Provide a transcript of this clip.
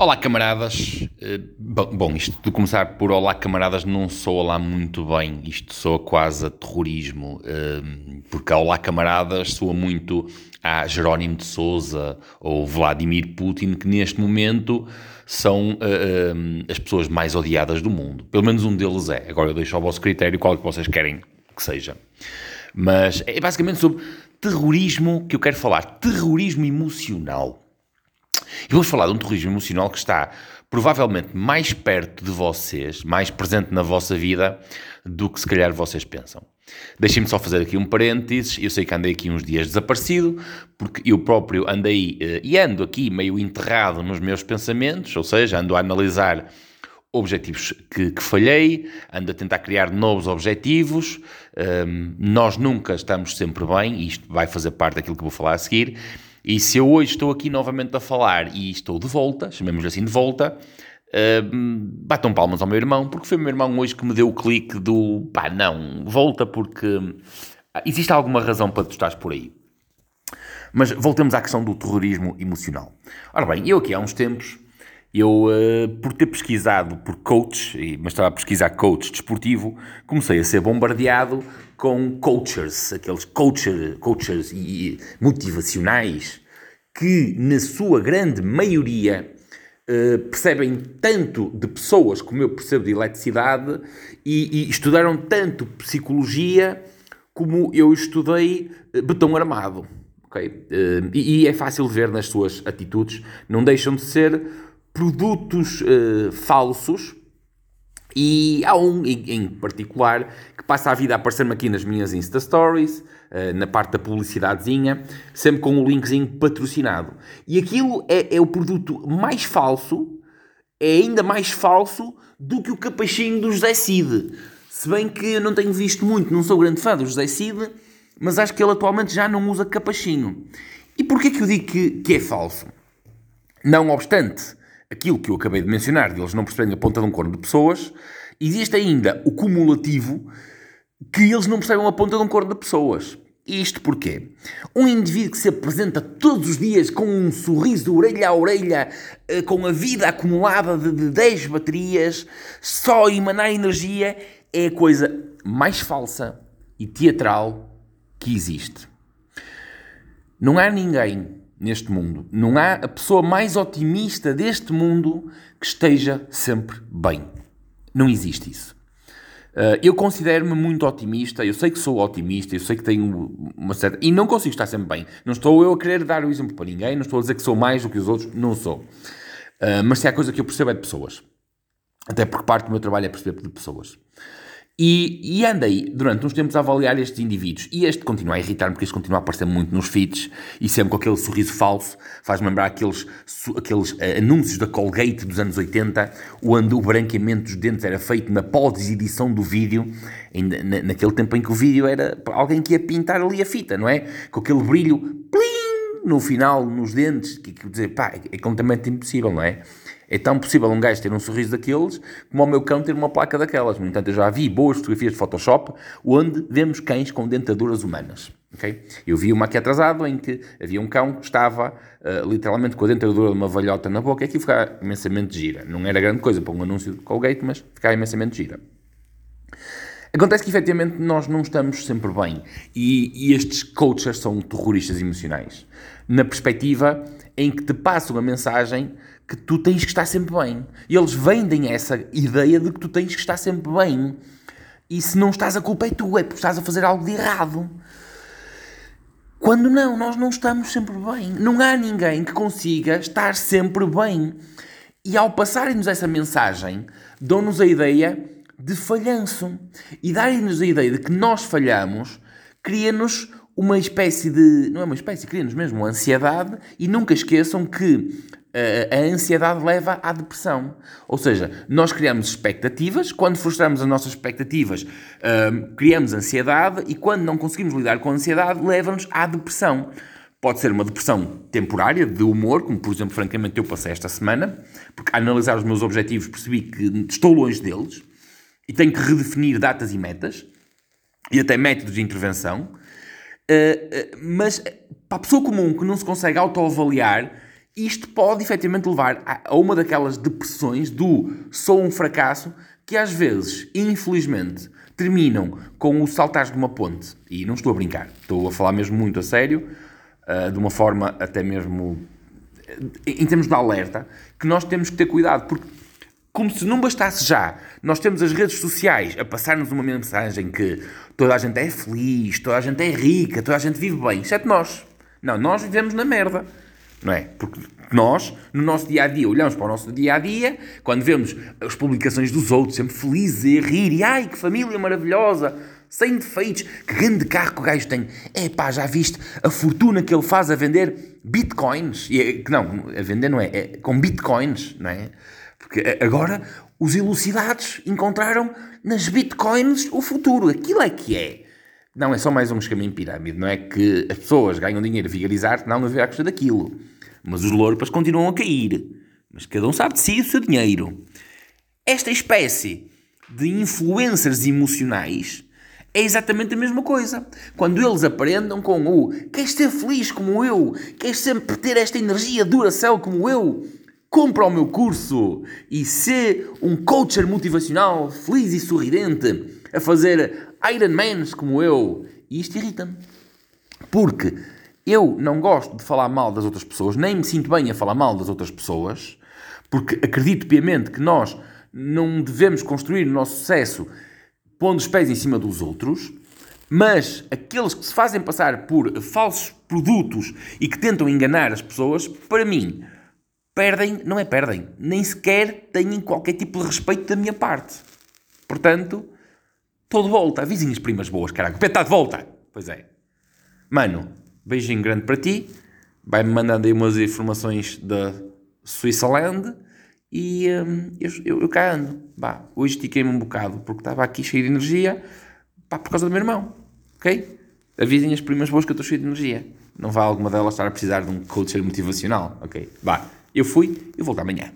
Olá, camaradas. Eh, bom, isto de começar por Olá, camaradas não soa lá muito bem. Isto soa quase a terrorismo, eh, porque Olá, camaradas soa muito a Jerónimo de Souza ou Vladimir Putin, que neste momento são uh, as pessoas mais odiadas do mundo. Pelo menos um deles é. Agora eu deixo ao vosso critério qual é que vocês querem que seja. Mas é basicamente sobre terrorismo que eu quero falar. Terrorismo emocional. E vamos falar de um terrorismo emocional que está provavelmente mais perto de vocês, mais presente na vossa vida, do que se calhar vocês pensam. Deixem-me só fazer aqui um parênteses. Eu sei que andei aqui uns dias desaparecido, porque eu próprio andei uh, e ando aqui meio enterrado nos meus pensamentos, ou seja, ando a analisar objetivos que, que, falhei, ando a tentar criar novos objetivos. Um, nós nunca estamos sempre bem, e isto vai fazer parte daquilo que vou falar a seguir. E se eu hoje estou aqui novamente a falar e estou de volta, chamemos assim de volta, uh, batam palmas ao meu irmão, porque foi o meu irmão hoje que me deu o clique do pá, não, volta porque ah, existe alguma razão para tu estás por aí. Mas voltemos à questão do terrorismo emocional. Ora bem, eu aqui há uns tempos, eu, uh, por ter pesquisado por coach, mas estava a pesquisar coach desportivo, comecei a ser bombardeado com coaches, aqueles coacher, coaches e motivacionais que, na sua grande maioria, uh, percebem tanto de pessoas como eu percebo de eletricidade e, e estudaram tanto psicologia como eu estudei uh, betão armado. Okay? Uh, e, e, é fácil ver nas suas atitudes, não deixam de ser produtos falsos e há um em particular que passa a vida a aparecer-me aqui nas minhas Insta Stories, eh, na parte da publicidadezinha, sempre com o um linkzinho patrocinado. E aquilo é, é o produto mais falso, é ainda mais falso do que o capachinho do José Cid. Se bem que eu não tenho visto muito, não sou grande fã do José Cid, mas acho que ele atualmente já não usa capachinho. E porquê que eu digo que, que é falso? Não obstante aquilo que eu acabei de mencionar, de eles não perceberem a ponta de um corno de pessoas, existe ainda o cumulativo que eles não percebem a ponta de um corno de pessoas. Isto porquê? Um indivíduo que se apresenta todos os dias com um sorriso orelha a orelha, eh, com a vida acumulada de 10 baterias, só emanar energia, é a coisa mais falsa e teatral que existe. Não há ninguém neste mundo. Não há a pessoa mais otimista deste mundo que esteja sempre bem. Não existe isso. Uh, eu considero-me muito otimista, eu sei que sou otimista, eu sei que tenho uma certa. e não consigo estar sempre bem. Não estou eu a querer dar o exemplo para ninguém, não estou a dizer que sou mais do que os outros, não sou. Uh, mas se há coisa que eu percebo é de pessoas. Até porque parte do meu trabalho é perceber de pessoas. E, e andei durante uns tempos a avaliar estes indivíduos. E este continua a irritar-me, porque este continua a aparecer muito nos feeds e sempre com aquele sorriso falso. Faz-me lembrar aqueles, aqueles uh, anúncios da Colgate dos anos 80, onde o branqueamento dos dentes era feito na pós-edição do vídeo, na, naquele tempo em que o vídeo era alguém que ia pintar ali a fita, não é? Com aquele brilho plim, no final, nos dentes, que, que dizer, pá, é, é completamente impossível, não é? É tão possível um gajo ter um sorriso daqueles como o meu cão ter uma placa daquelas. No entanto, eu já vi boas fotografias de Photoshop onde vemos cães com dentaduras humanas. Okay? Eu vi uma aqui atrasado em que havia um cão que estava uh, literalmente com a dentadura de uma velhota na boca e aquilo ficava imensamente gira. Não era grande coisa para um anúncio de Colgate, mas ficava imensamente gira. Acontece que efetivamente nós não estamos sempre bem e, e estes coaches são terroristas emocionais. Na perspectiva em que te passam a mensagem que tu tens que estar sempre bem. Eles vendem essa ideia de que tu tens que estar sempre bem. E se não estás, a culpa é tu, é porque estás a fazer algo de errado. Quando não, nós não estamos sempre bem. Não há ninguém que consiga estar sempre bem. E ao passarem-nos essa mensagem, dão-nos a ideia de falhanço. E darem-nos a ideia de que nós falhamos, cria-nos uma espécie de. Não é uma espécie, cria-nos mesmo ansiedade. E nunca esqueçam que a ansiedade leva à depressão. Ou seja, nós criamos expectativas, quando frustramos as nossas expectativas, um, criamos ansiedade e quando não conseguimos lidar com a ansiedade, leva-nos à depressão. Pode ser uma depressão temporária, de humor, como por exemplo, francamente, eu passei esta semana, porque a analisar os meus objetivos percebi que estou longe deles e tenho que redefinir datas e metas e até métodos de intervenção. Uh, uh, mas para a pessoa comum que não se consegue autoavaliar, isto pode efetivamente levar a uma daquelas depressões do sou um fracasso que às vezes, infelizmente, terminam com o saltar de uma ponte. E não estou a brincar, estou a falar mesmo muito a sério, uh, de uma forma até mesmo em termos de alerta, que nós temos que ter cuidado, porque como se não bastasse já, nós temos as redes sociais a passar-nos uma mensagem que toda a gente é feliz, toda a gente é rica, toda a gente vive bem, exceto nós. Não, nós vivemos na merda. Não é? Porque nós, no nosso dia a dia, olhamos para o nosso dia a dia, quando vemos as publicações dos outros, sempre felizes e a rir, e ai que família maravilhosa, sem defeitos, que grande carro que o gajo tem. É pá, já viste a fortuna que ele faz a vender bitcoins? E, é, não, a vender não é, é com bitcoins, não é? Porque agora os elucidados encontraram nas bitcoins o futuro. Aquilo é que é. Não, é só mais um esquema em pirâmide. Não é que as pessoas ganham dinheiro a vigalizar, não a ver a custa daquilo. Mas os lorpas continuam a cair. Mas cada um sabe de si o seu dinheiro. Esta espécie de influencers emocionais é exatamente a mesma coisa. Quando eles aprendam com o queres ser feliz como eu, queres sempre ter esta energia dura-céu como eu, compra o meu curso e ser um coacher motivacional feliz e sorridente a fazer Ironmans como eu. E isto irrita-me. Porque eu não gosto de falar mal das outras pessoas, nem me sinto bem a falar mal das outras pessoas, porque acredito piamente que nós não devemos construir o nosso sucesso pondo os pés em cima dos outros, mas aqueles que se fazem passar por falsos produtos e que tentam enganar as pessoas, para mim, perdem, não é perdem, nem sequer têm qualquer tipo de respeito da minha parte. Portanto, estou de volta. Avisem as primas boas, caralho. O pé está de volta. Pois é. Mano, beijinho grande para ti. Vai-me mandando aí umas informações da Switzerland e hum, eu, eu, eu cá ando. Bah, hoje estiquei-me um bocado porque estava aqui cheio de energia pá, por causa do meu irmão. Ok? Avisem as primas boas que eu estou cheio de energia. Não vá alguma delas estar a precisar de um coach motivacional. Ok? Vá. Eu fui e volto amanhã.